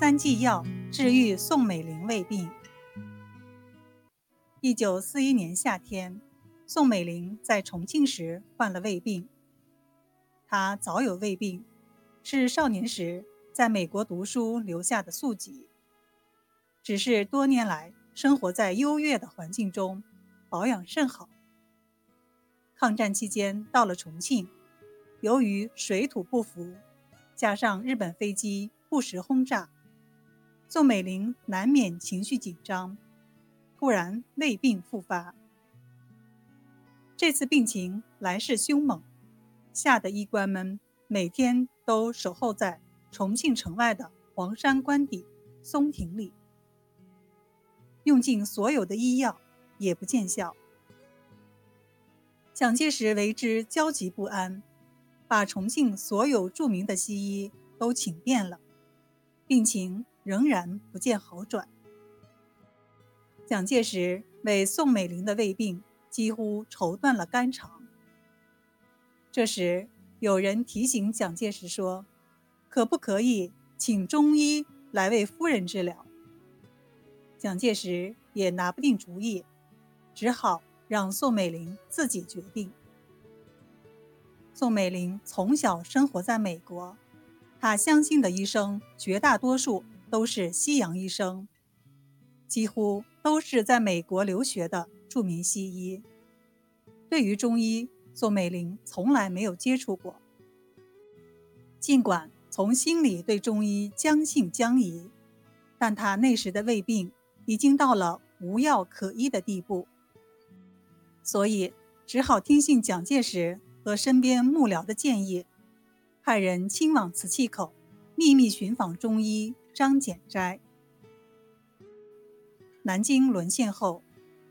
三剂药治愈宋美龄胃病。一九四一年夏天，宋美龄在重庆时患了胃病。她早有胃病，是少年时在美国读书留下的宿疾。只是多年来生活在优越的环境中，保养甚好。抗战期间到了重庆，由于水土不服，加上日本飞机不时轰炸，宋美龄难免情绪紧张，突然胃病复发。这次病情来势凶猛，吓得医官们每天都守候在重庆城外的黄山官邸松亭里。用尽所有的医药也不见效，蒋介石为之焦急不安，把重庆所有著名的西医都请遍了，病情仍然不见好转。蒋介石为宋美龄的胃病几乎愁断了肝肠。这时有人提醒蒋介石说：“可不可以请中医来为夫人治疗？”蒋介石也拿不定主意，只好让宋美龄自己决定。宋美龄从小生活在美国，她相信的医生绝大多数都是西洋医生，几乎都是在美国留学的著名西医。对于中医，宋美龄从来没有接触过。尽管从心里对中医将信将疑，但她那时的胃病。已经到了无药可医的地步，所以只好听信蒋介石和身边幕僚的建议，派人亲往磁器口，秘密寻访中医张简斋。南京沦陷后，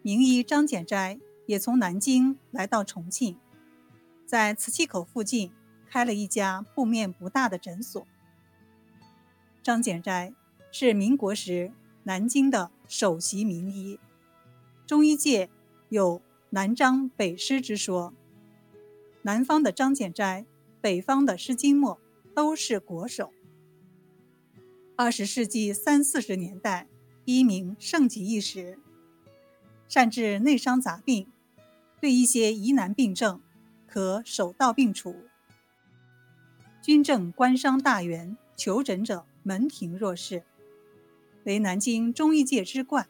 名医张简斋也从南京来到重庆，在磁器口附近开了一家铺面不大的诊所。张简斋是民国时。南京的首席名医，中医界有南张北施之说。南方的张简斋，北方的施金墨都是国手。二十世纪三四十年代，医名盛极一时，善治内伤杂病，对一些疑难病症，可手到病除。军政官商大员求诊者门庭若市。为南京中医界之冠，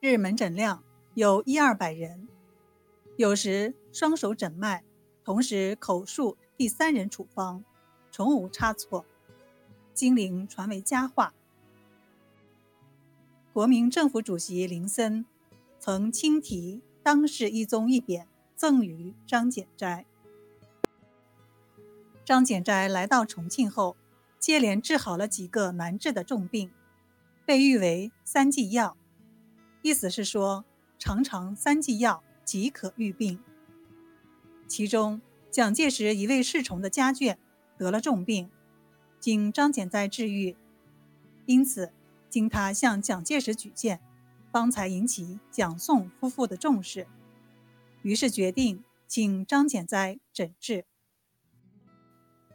日门诊量有一二百人，有时双手诊脉，同时口述第三人处方，从无差错，金陵传为佳话。国民政府主席林森曾亲题《当世一宗》一匾赠予张简斋。张简斋来到重庆后。接连治好了几个难治的重病，被誉为“三剂药”，意思是说常常三剂药即可愈病。其中，蒋介石一位侍从的家眷得了重病，经张简斋治愈，因此经他向蒋介石举荐，方才引起蒋宋夫妇的重视，于是决定请张简斋诊治。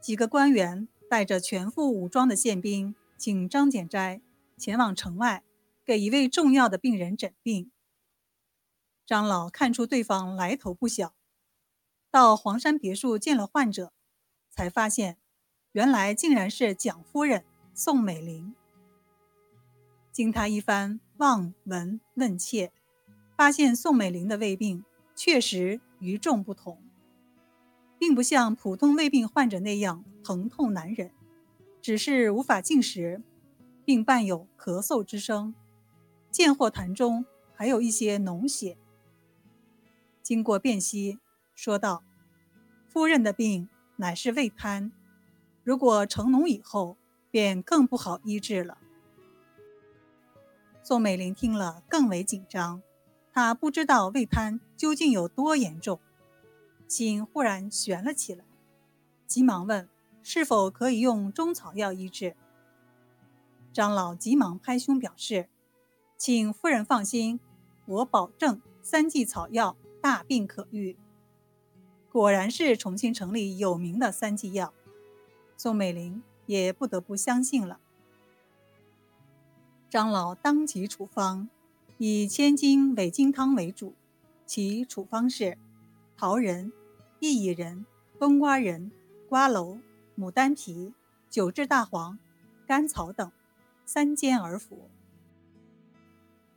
几个官员。带着全副武装的宪兵，请张简斋前往城外给一位重要的病人诊病。张老看出对方来头不小，到黄山别墅见了患者，才发现原来竟然是蒋夫人宋美龄。经他一番望闻问切，发现宋美龄的胃病确实与众不同。并不像普通胃病患者那样疼痛难忍，只是无法进食，并伴有咳嗽之声，见货痰中还有一些脓血。经过辨析，说道：“夫人的病乃是胃瘫，如果成脓以后，便更不好医治了。”宋美龄听了更为紧张，她不知道胃瘫究竟有多严重。心忽然悬了起来，急忙问：“是否可以用中草药医治？”张老急忙拍胸表示：“请夫人放心，我保证三剂草药大病可愈。”果然是重庆城里有名的三剂药，宋美龄也不得不相信了。张老当即处方，以千金伪金汤为主，其处方是：桃仁、薏苡仁、冬瓜仁、瓜蒌、牡丹皮、九制大黄、甘草等，三煎而服。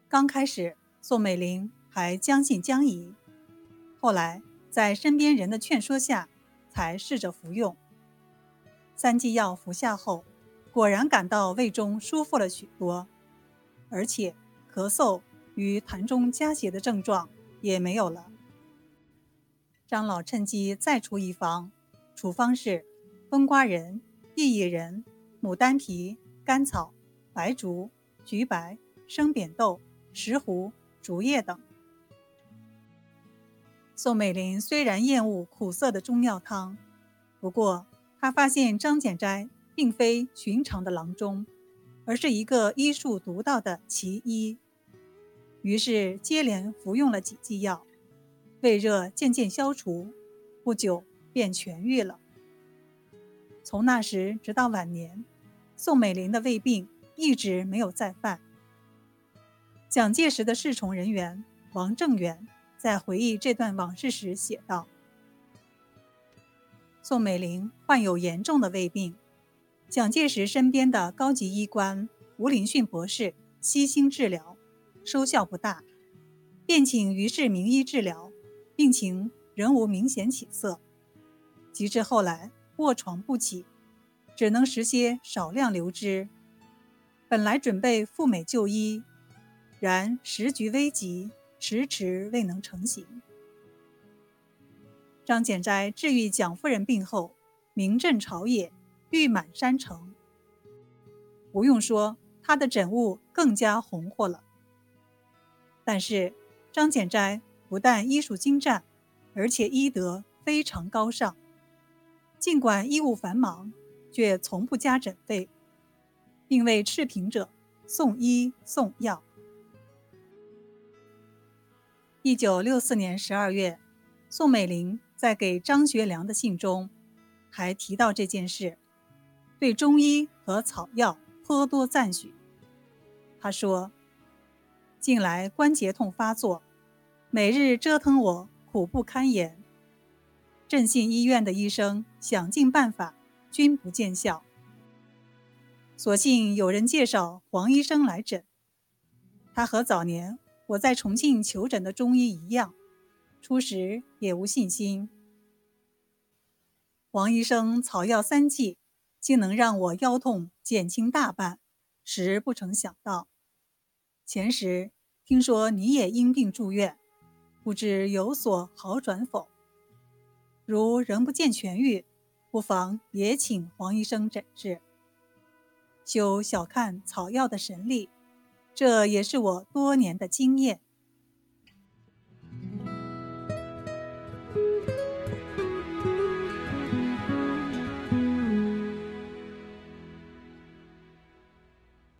刚开始，宋美龄还将信将疑，后来在身边人的劝说下，才试着服用。三剂药服下后，果然感到胃中舒服了许多，而且咳嗽与痰中夹血的症状也没有了。张老趁机再出一方，处方是冬瓜仁、薏仁、牡丹皮、甘草、白术、橘白、生扁豆、石斛、竹叶等。宋美龄虽然厌恶苦涩的中药汤，不过。他发现张简斋并非寻常的郎中，而是一个医术独到的奇医。于是接连服用了几剂药，胃热渐渐消除，不久便痊愈了。从那时直到晚年，宋美龄的胃病一直没有再犯。蒋介石的侍从人员王正元在回忆这段往事时写道。宋美龄患有严重的胃病，蒋介石身边的高级医官吴林训博士悉心治疗，收效不大，便请于氏名医治疗，病情仍无明显起色。及至后来卧床不起，只能食些少量流汁。本来准备赴美就医，然时局危急，迟迟未能成行。张简斋治愈蒋夫人病后，名震朝野，誉满山城。不用说，他的诊务更加红火了。但是，张简斋不但医术精湛，而且医德非常高尚。尽管医务繁忙，却从不加诊费，并为赤贫者送医送药。一九六四年十二月，宋美龄。在给张学良的信中，还提到这件事，对中医和草药颇多赞许。他说：“近来关节痛发作，每日折腾我，苦不堪言。镇信医院的医生想尽办法，均不见效。所幸有人介绍黄医生来诊，他和早年我在重庆求诊的中医一样。”初时也无信心。王医生草药三剂，竟能让我腰痛减轻大半，实不曾想到。前时听说你也因病住院，不知有所好转否？如仍不见痊愈，不妨也请黄医生诊治。休小看草药的神力，这也是我多年的经验。